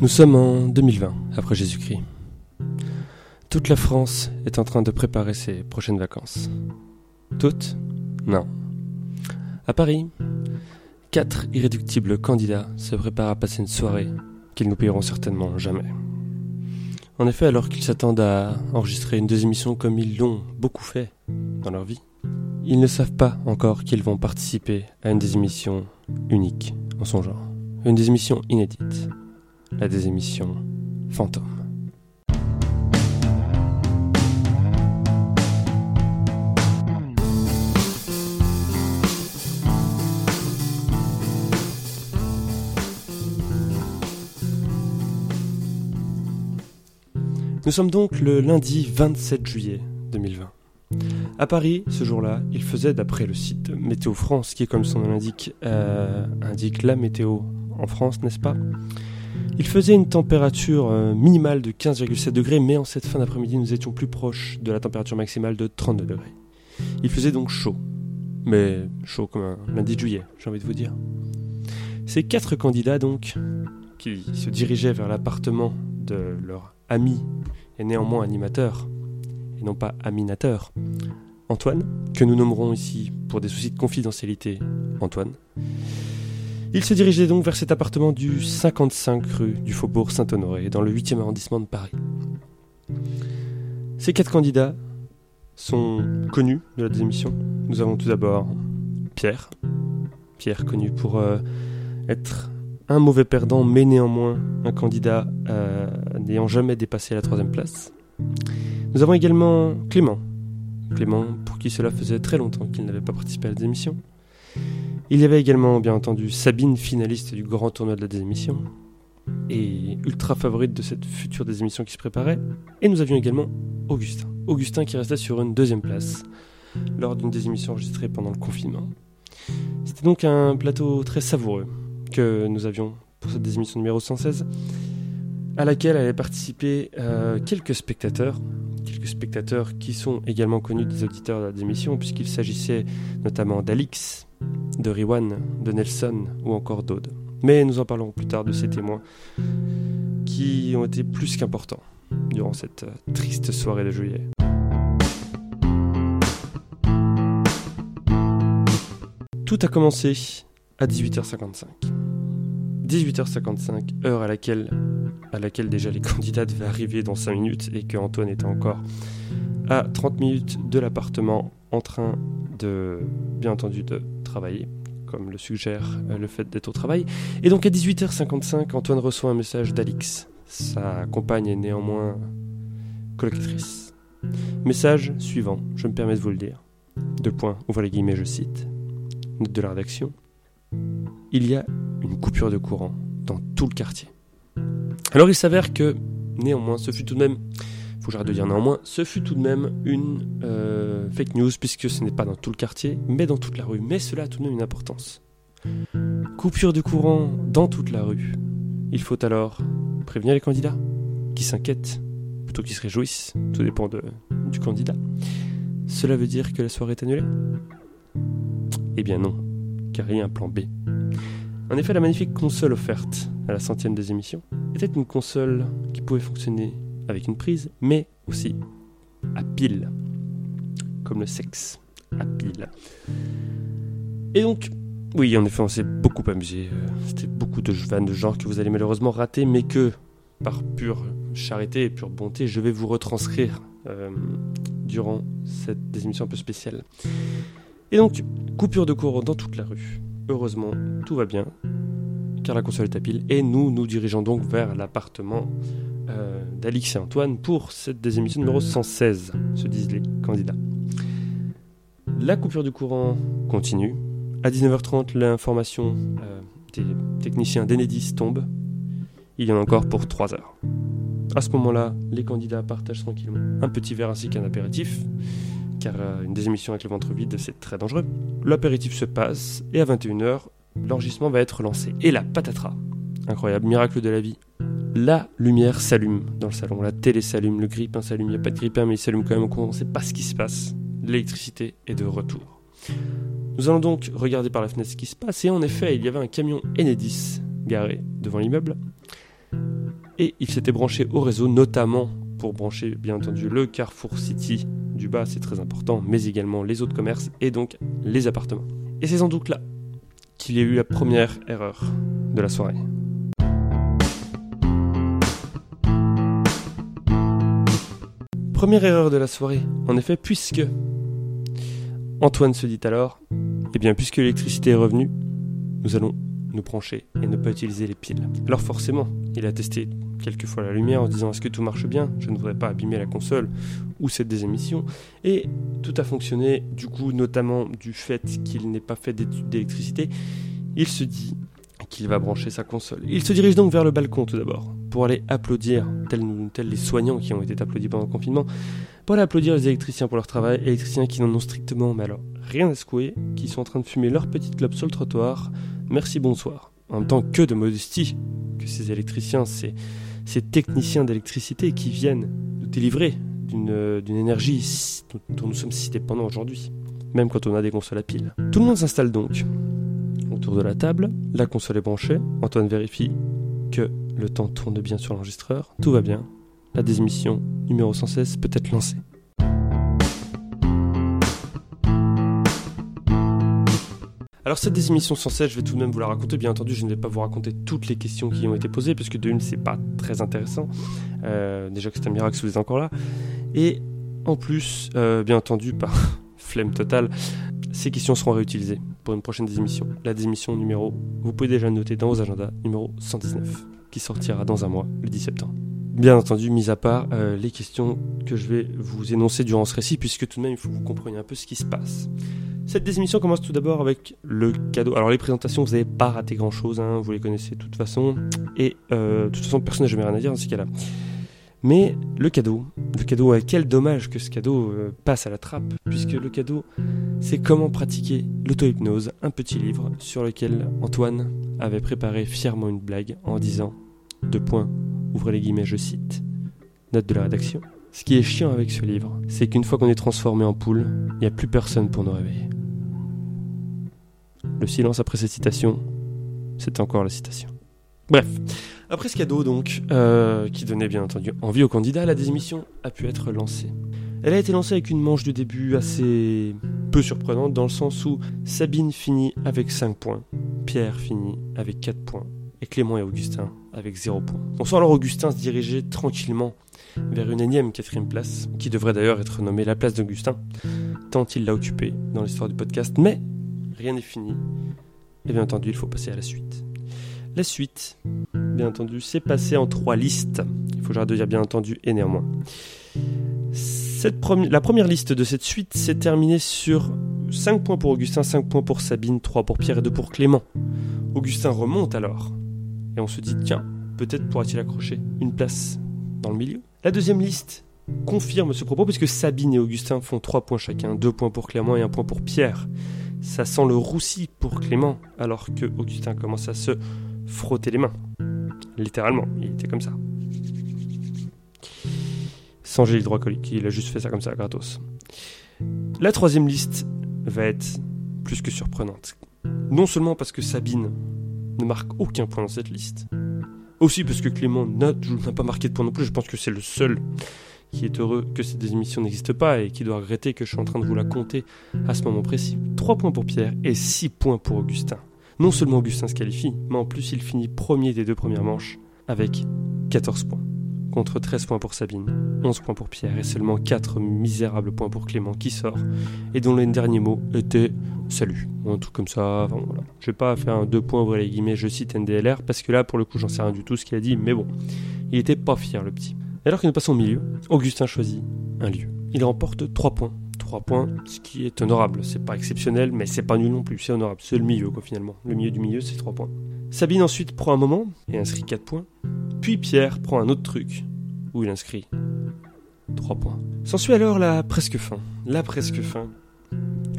Nous sommes en 2020, après Jésus-Christ. Toute la France est en train de préparer ses prochaines vacances. Toutes? Non. À Paris, quatre irréductibles candidats se préparent à passer une soirée qu'ils ne paieront certainement jamais. En effet, alors qu'ils s'attendent à enregistrer une deuxième émission comme ils l'ont beaucoup fait dans leur vie, ils ne savent pas encore qu'ils vont participer à une des émissions unique en son genre. Une des émissions inédites. La des émissions. Nous sommes donc le lundi 27 juillet 2020. À Paris, ce jour-là, il faisait, d'après le site Météo France, qui, comme son nom l'indique, euh, indique la météo en France, n'est-ce pas? Il faisait une température euh, minimale de 15,7 degrés, mais en cette fin d'après-midi, nous étions plus proches de la température maximale de 32 degrés. Il faisait donc chaud, mais chaud comme un lundi de juillet, j'ai envie de vous dire. Ces quatre candidats, donc, qui se dirigeaient vers l'appartement de leur ami et néanmoins animateur, et non pas aminateur, Antoine, que nous nommerons ici pour des soucis de confidentialité Antoine. Il se dirigeait donc vers cet appartement du 55 rue du Faubourg Saint-Honoré, dans le 8e arrondissement de Paris. Ces quatre candidats sont connus de la démission. Nous avons tout d'abord Pierre. Pierre connu pour euh, être un mauvais perdant, mais néanmoins un candidat euh, n'ayant jamais dépassé la troisième place. Nous avons également Clément. Clément, pour qui cela faisait très longtemps qu'il n'avait pas participé à la démission. Il y avait également, bien entendu, Sabine, finaliste du grand tournoi de la désémission, et ultra favorite de cette future désémission qui se préparait. Et nous avions également Augustin. Augustin qui restait sur une deuxième place lors d'une désémission enregistrée pendant le confinement. C'était donc un plateau très savoureux que nous avions pour cette désémission numéro 116, à laquelle allaient participer euh, quelques spectateurs, quelques spectateurs qui sont également connus des auditeurs de la démission, puisqu'il s'agissait notamment d'Alix, de Riwan, de Nelson ou encore d'Aude. Mais nous en parlerons plus tard de ces témoins qui ont été plus qu'importants durant cette euh, triste soirée de juillet. Tout a commencé à 18h55. 18h55, heure à laquelle, à laquelle déjà les candidats devaient arriver dans 5 minutes et que Antoine était encore à 30 minutes de l'appartement en train de, bien entendu, de travailler, comme le suggère euh, le fait d'être au travail. Et donc à 18h55, Antoine reçoit un message d'Alix. Sa compagne est néanmoins collocatrice. Message suivant, je me permets de vous le dire. Deux points, ouvre les guillemets, je cite. Note de la rédaction. Il y a une coupure de courant dans tout le quartier. Alors il s'avère que, néanmoins, ce fut tout de même, faut j'arrête de dire néanmoins, ce fut tout de même une euh, fake news puisque ce n'est pas dans tout le quartier, mais dans toute la rue. Mais cela a tout de même une importance. Coupure de courant dans toute la rue. Il faut alors prévenir les candidats qui s'inquiètent plutôt qu'ils se réjouissent. Tout dépend du candidat. Cela veut dire que la soirée est annulée? Eh bien non, car il y a un plan B. En effet, la magnifique console offerte à la centième des émissions était une console qui pouvait fonctionner avec une prise, mais aussi à pile, comme le sexe, à pile. Et donc, oui, en effet, on s'est beaucoup amusé. Euh, C'était beaucoup de vannes de genre que vous allez malheureusement rater, mais que, par pure charité et pure bonté, je vais vous retranscrire euh, durant cette émission un peu spéciale. Et donc, coupure de courant dans toute la rue. Heureusement, tout va bien, car la console est à pile, et nous nous dirigeons donc vers l'appartement euh, d'Alix et Antoine pour cette désémission numéro 116, se disent les candidats. La coupure du courant continue. À 19h30, l'information euh, des techniciens d'Enedis tombe. Il y en a encore pour 3 heures. À ce moment-là, les candidats partagent tranquillement un petit verre ainsi qu'un apéritif car euh, une désémission avec le ventre vide, c'est très dangereux. L'apéritif se passe, et à 21h, l'enregistrement va être lancé. Et la patatras, incroyable, miracle de la vie, la lumière s'allume dans le salon, la télé s'allume, le grippin s'allume, il n'y a pas de grippin, mais il s'allume quand même, on ne sait pas ce qui se passe. L'électricité est de retour. Nous allons donc regarder par la fenêtre ce qui se passe, et en effet, il y avait un camion Enedis garé devant l'immeuble. et il s'était branché au réseau, notamment pour brancher bien entendu le Carrefour City du bas, c'est très important, mais également les autres commerces et donc les appartements. Et c'est sans doute là qu'il y a eu la première erreur de la soirée. Première erreur de la soirée, en effet, puisque Antoine se dit alors, eh bien puisque l'électricité est revenue, nous allons nous brancher et ne pas utiliser les piles. Alors forcément, il a testé quelques fois la lumière en disant est-ce que tout marche bien? Je ne voudrais pas abîmer la console ou cette désémission. Et tout a fonctionné, du coup, notamment du fait qu'il n'ait pas fait d'électricité. Il se dit qu'il va brancher sa console. Il se dirige donc vers le balcon tout d'abord, pour aller applaudir, tels, les soignants qui ont été applaudis pendant le confinement, pour aller applaudir les électriciens pour leur travail, électriciens qui n'en ont strictement, mais alors rien à secouer, qui sont en train de fumer leur petite clope sur le trottoir. Merci, bonsoir. En même temps, que de modestie que ces électriciens, ces, techniciens d'électricité qui viennent nous délivrer d'une énergie dont nous sommes si dépendants aujourd'hui, même quand on a des consoles à piles. Tout le monde s'installe donc autour de la table, la console est branchée, Antoine vérifie que le temps tourne bien sur l'enregistreur, tout va bien, la désémission numéro 116 peut être lancée. Alors cette désémission 116, je vais tout de même vous la raconter. Bien entendu, je ne vais pas vous raconter toutes les questions qui ont été posées, parce que de une, c'est pas très intéressant. Euh, déjà que c'est un miracle si vous êtes encore là. Et en plus, euh, bien entendu, par flemme totale, ces questions seront réutilisées pour une prochaine désémission. La désémission numéro, vous pouvez déjà noter dans vos agendas, numéro 119, qui sortira dans un mois, le 10 septembre. Bien entendu, mis à part euh, les questions que je vais vous énoncer durant ce récit, puisque tout de même, il faut que vous compreniez un peu ce qui se passe. Cette désémission commence tout d'abord avec le cadeau. Alors les présentations, vous n'avez pas raté grand-chose, hein, vous les connaissez de toute façon. Et euh, de toute façon, personne n'a jamais rien à dire dans ces cas-là. Mais le cadeau, le cadeau, euh, quel dommage que ce cadeau euh, passe à la trappe, puisque le cadeau, c'est comment pratiquer l'auto-hypnose, un petit livre sur lequel Antoine avait préparé fièrement une blague en disant, deux points, ouvrez les guillemets, je cite, note de la rédaction. Ce qui est chiant avec ce livre, c'est qu'une fois qu'on est transformé en poule, il n'y a plus personne pour nous réveiller. Le silence après cette citation, c'est encore la citation. Bref, après ce cadeau donc, euh, qui donnait bien entendu envie aux candidats, la démission a pu être lancée. Elle a été lancée avec une manche de début assez peu surprenante dans le sens où Sabine finit avec 5 points, Pierre finit avec 4 points et Clément et Augustin avec 0 points. On sent alors Augustin se diriger tranquillement vers une énième quatrième place, qui devrait d'ailleurs être nommée la place d'Augustin, tant il l'a occupée dans l'histoire du podcast, mais rien n'est fini. Et bien entendu, il faut passer à la suite. La suite, bien entendu, c'est passé en trois listes. Il faut que de dire bien entendu et néanmoins. la première liste de cette suite s'est terminée sur 5 points pour Augustin, 5 points pour Sabine, 3 pour Pierre et 2 pour Clément. Augustin remonte alors. Et on se dit, tiens, peut-être pourra-t-il accrocher une place dans le milieu. La deuxième liste confirme ce propos puisque Sabine et Augustin font 3 points chacun, 2 points pour Clément et 1 point pour Pierre. Ça sent le roussi pour Clément alors que Augustin commence à se frotter les mains. Littéralement, il était comme ça. Sans gel hydroalcoolique, il a juste fait ça comme ça, gratos. La troisième liste va être plus que surprenante. Non seulement parce que Sabine ne marque aucun point dans cette liste, aussi parce que Clément n'a pas marqué de point non plus, je pense que c'est le seul qui est heureux que cette émission n'existe pas et qui doit regretter que je suis en train de vous la compter à ce moment précis. 3 points pour Pierre et 6 points pour Augustin. Non seulement Augustin se qualifie, mais en plus il finit premier des deux premières manches avec 14 points. Contre 13 points pour Sabine, 11 points pour Pierre et seulement 4 misérables points pour Clément qui sort et dont le dernier mot était salut, un truc comme ça. Enfin, voilà. Je vais pas faire un deux points ouvrir les guillemets, je cite NDLR parce que là pour le coup j'en sais rien du tout ce qu'il a dit, mais bon, il était pas fier le petit. Alors que nous passons au milieu, Augustin choisit un lieu. Il remporte 3 points. 3 points, ce qui est honorable. C'est pas exceptionnel, mais c'est pas nul non plus, c'est honorable. C'est le milieu, quoi, finalement. Le milieu du milieu, c'est 3 points. Sabine ensuite prend un moment et inscrit 4 points. Puis Pierre prend un autre truc, où il inscrit 3 points. S'ensuit alors la presque fin. La presque fin.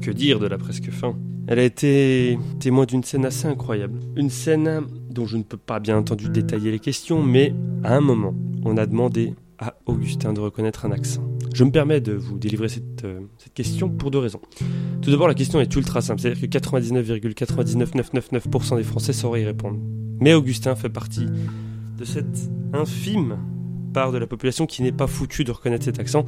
Que dire de la presque fin? Elle a été témoin d'une scène assez incroyable. Une scène dont je ne peux pas bien entendu détailler les questions, mais à un moment, on a demandé à Augustin de reconnaître un accent. Je me permets de vous délivrer cette, euh, question pour deux raisons. Tout d'abord, la question est ultra simple, c'est-à-dire que 99,99999% des Français sauraient y répondre. Mais Augustin fait partie de cette infime part de la population qui n'est pas foutue de reconnaître cet accent.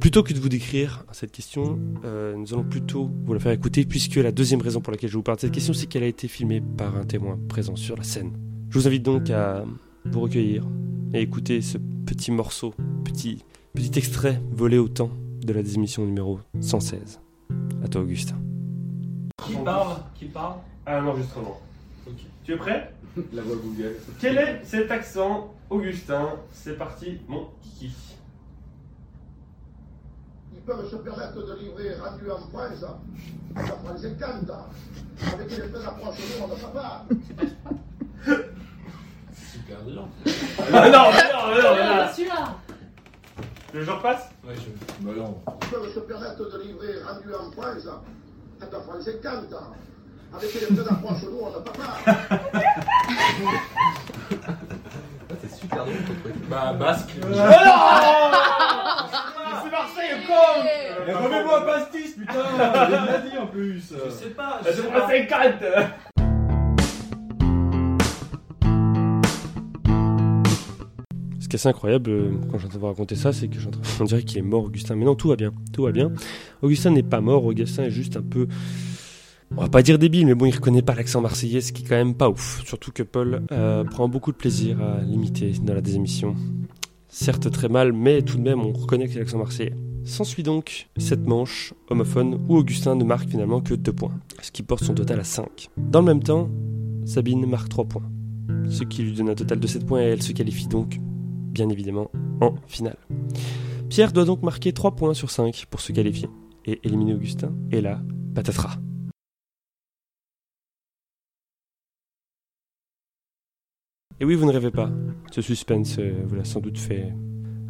Plutôt que de vous décrire cette question, euh, nous allons plutôt vous la faire écouter, puisque la deuxième raison pour laquelle je vous parle de cette question, c'est qu'elle a été filmée par un témoin présent sur la scène. Je vous invite donc à vous recueillir et écouter ce petit morceau, petit, petit extrait volé au temps de la démission numéro 116. À toi, Augustin. Qui parle Qui parle Ah, un enregistrement. Tu es prêt? La voix Google. Quel est cet accent, Augustin? C'est parti, mon kiki. Ils peuvent se permettre de livrer rendu en France à 50 avec une espèce d'approche on ne peut pas. Super dur. Ah non, mais mais non, mais là. celui-là Le jour passe Ouais, je. Bah non. Ils peuvent se permettre de livrer rendu en France à 50 avec une espèce d'approche nous, on peut pas. Ah, t'es super drôle ton truc. Bah, basque. C'est Marseille, con Mais remets-moi un pastis, putain Il l'a dit en plus Je sais pas, je C'est sais pas. 50 qui est assez incroyable euh, quand j'entends vous raconter ça, c'est que j'entends- dirait qu'il est mort, Augustin. Mais non, tout va bien, tout va bien. Augustin n'est pas mort, Augustin est juste un peu. On va pas dire débile, mais bon, il reconnaît pas l'accent marseillais, ce qui est quand même pas ouf. Surtout que Paul euh, prend beaucoup de plaisir à l'imiter dans la désémission. Certes très mal, mais tout de même, on reconnaît que c'est l'accent marseillais. S'ensuit donc cette manche homophone où Augustin ne marque finalement que 2 points, ce qui porte son total à 5. Dans le même temps, Sabine marque 3 points, ce qui lui donne un total de 7 points et elle se qualifie donc, bien évidemment, en finale. Pierre doit donc marquer 3 points sur 5 pour se qualifier et éliminer Augustin, et là, patatras. Et oui, vous ne rêvez pas. Ce suspense euh, vous l'a sans doute fait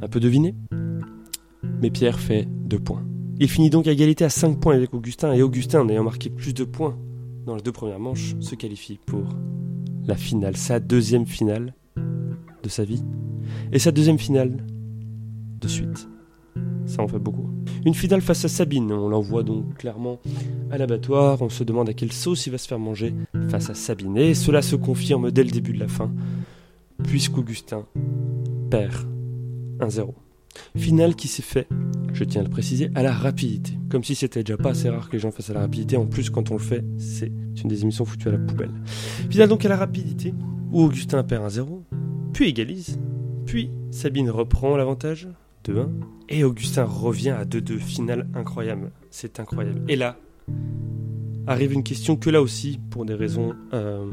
un peu deviner. Mais Pierre fait 2 points. Il finit donc à égalité à 5 points avec Augustin, et Augustin, en ayant marqué plus de points dans les deux premières manches, se qualifie pour la finale, sa deuxième finale de sa vie, et sa deuxième finale de suite. Ça en fait beaucoup. Une finale face à Sabine, on l'envoie donc clairement à l'abattoir, on se demande à quelle sauce il va se faire manger face à Sabine, et cela se confirme dès le début de la fin, puisqu'Augustin perd 1-0. Finale qui s'est fait, je tiens à le préciser, à la rapidité. Comme si c'était déjà pas assez rare que les gens fassent à la rapidité. En plus, quand on le fait, c'est une des émissions foutues à la poubelle. Finale donc à la rapidité, où Augustin perd 1-0, puis égalise, puis Sabine reprend l'avantage, 2-1, et Augustin revient à 2-2. Finale incroyable. C'est incroyable. Et là, arrive une question que là aussi, pour des raisons euh,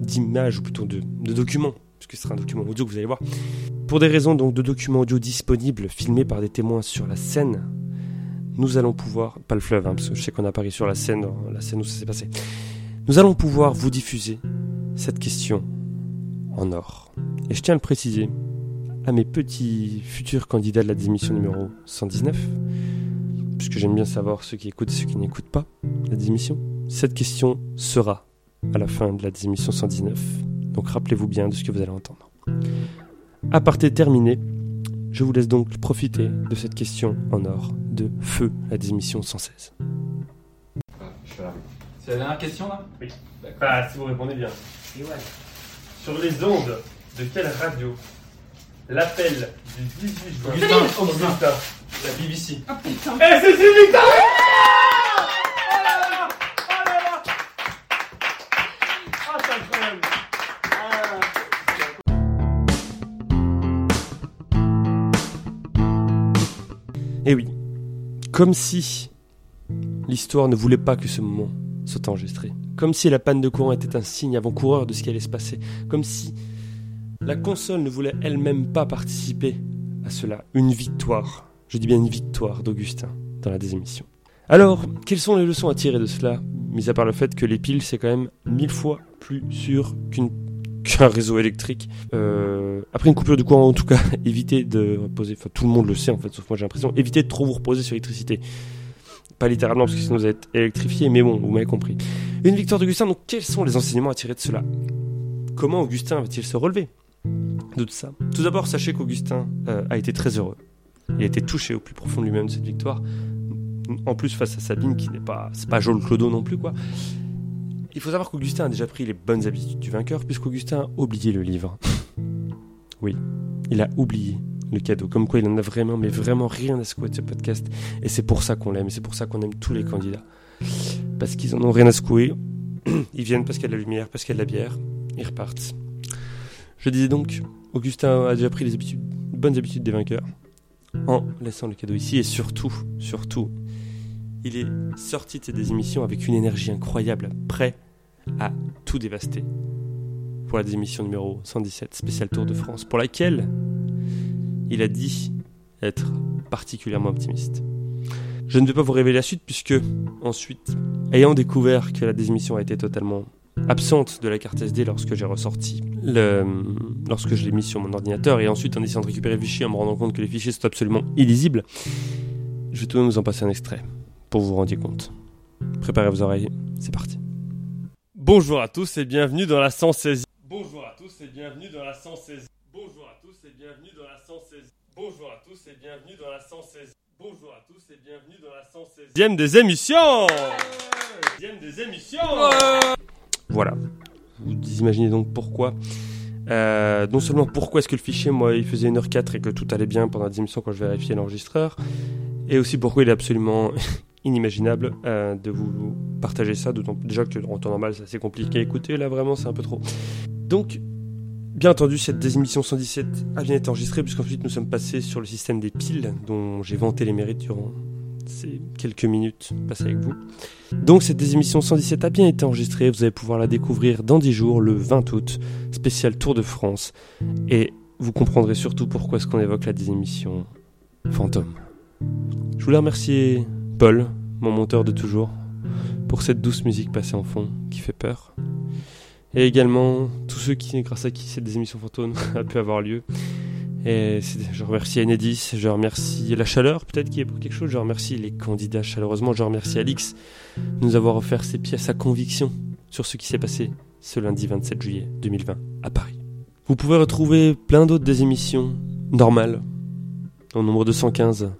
d'image, ou plutôt de, de document, puisque ce sera un document audio que vous allez voir, pour des raisons donc de documents audio disponibles, filmés par des témoins sur la scène, nous allons pouvoir, pas le fleuve, hein, parce que je sais qu'on a pari sur la scène, la scène où ça s'est passé, nous allons pouvoir vous diffuser cette question en or. Et je tiens à le préciser à mes petits futurs candidats de la démission numéro 119, puisque j'aime bien savoir ceux qui écoutent et ceux qui n'écoutent pas la démission. Cette question sera à la fin de la démission 119, donc rappelez-vous bien de ce que vous allez entendre. Aparté terminé, je vous laisse donc profiter de cette question en or de Feu, la démission 116. Ah, C'est la dernière question là? Oui. D'accord. Bah, si vous répondez bien. Et ouais. Sur les ondes de quelle radio l'appel du 18 juin Augustin. La BBC. Ah putain Eh, c'est une victoire Oh là là Oh là là Ah, c'est incroyable Eh oui, comme si l'histoire ne voulait pas que ce moment soit enregistré. Comme si la panne de courant était un signe avant-coureur de ce qui allait se passer. Comme si la console ne voulait elle-même pas participer à cela. Une victoire, je dis bien une victoire d'Augustin dans la désémission. Alors, quelles sont les leçons à tirer de cela? Mis à part le fait que les piles, c'est quand même mille fois plus sûr qu'un réseau électrique. Euh, après une coupure de courant, en tout cas, évitez de reposer, enfin tout le monde le sait en fait, sauf moi j'ai l'impression, évitez de trop vous reposer sur l'électricité. Pas littéralement, parce que sinon vous être électrifié, mais bon, vous m'avez compris. Une victoire d'Augustin, donc quels sont les enseignements à tirer de cela? Comment Augustin va-t-il se relever de tout ça? Tout d'abord, sachez qu'Augustin euh, a été très heureux. Il a été touché au plus profond de lui-même de cette victoire. En plus, face à Sabine, qui n'est pas, c'est pas Joel Clodo non plus, quoi. Il faut savoir qu'Augustin a déjà pris les bonnes habitudes du vainqueur, puisqu'Augustin a oublié le livre. Oui, il a oublié le cadeau. Comme quoi il en a vraiment, mais vraiment rien à secouer de ce podcast. Et c'est pour ça qu'on l'aime, et c'est pour ça qu'on aime tous les candidats. Parce qu'ils en ont rien à secouer. Ils viennent parce qu'il y a de la lumière, parce qu'il y a de la bière. Ils repartent. Je disais donc, Augustin a déjà pris les bonnes habitudes des vainqueurs en laissant le cadeau ici et surtout, surtout, il est sorti de ses émissions avec une énergie incroyable, prêt à tout dévaster pour la démission numéro 117, spécial Tour de France, pour laquelle il a dit être particulièrement optimiste. Je ne vais pas vous révéler la suite puisque ensuite, ayant découvert que la démission a été totalement absente de la carte SD lorsque j'ai ressorti le, lorsque je l'ai mis sur mon ordinateur et ensuite en essayant de récupérer le fichier en me rendant compte que les fichiers sont absolument illisibles, je vais tout de même vous en passer un extrait pour vous rendiez compte. Préparez vos oreilles, c'est parti. Bonjour à tous et bienvenue dans la 116. Bonjour à tous et bienvenue dans la 116. Bonjour à tous et bienvenue dans la 116. Bonjour à tous et bienvenue dans la 116. Bonjour à tous et bienvenue dans la 116. Dième des émissions des émissions Voilà. Vous imaginez donc pourquoi. Euh, non seulement pourquoi est-ce que le fichier, moi, il faisait 1h04 et que tout allait bien pendant la émissions quand je vérifiais l'enregistreur, et aussi pourquoi il est absolument inimaginable euh, de vous partager ça, d'autant déjà que en temps normal c'est assez compliqué à écouter, là vraiment c'est un peu trop. Donc, bien entendu, cette désémission 117 a bien été enregistrée, puisqu'ensuite nous sommes passés sur le système des piles, dont j'ai vanté les mérites durant ces quelques minutes passées avec vous. Donc cette désémission 117 a bien été enregistrée, vous allez pouvoir la découvrir dans 10 jours, le 20 août, spécial Tour de France, et vous comprendrez surtout pourquoi est-ce qu'on évoque la désémission fantôme. Je voulais remercier Paul, mon monteur de toujours, pour cette douce musique passée en fond qui fait peur. Et également tous ceux qui, grâce à qui cette émissions fantômes a pu avoir lieu. Et je remercie Enedis, je remercie la chaleur peut-être qui est pour quelque chose, je remercie les candidats chaleureusement, je remercie Alix de nous avoir offert ces pièces à conviction sur ce qui s'est passé ce lundi 27 juillet 2020 à Paris. Vous pouvez retrouver plein d'autres des émissions normales, au nombre de 115,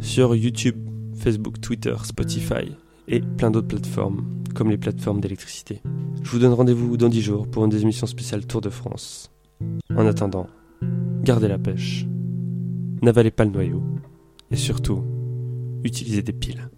sur YouTube, Facebook, Twitter, Spotify et plein d'autres plateformes, comme les plateformes d'électricité. Je vous donne rendez-vous dans 10 jours pour une émission spéciale Tour de France. En attendant, gardez la pêche, n'avalez pas le noyau et surtout, utilisez des piles.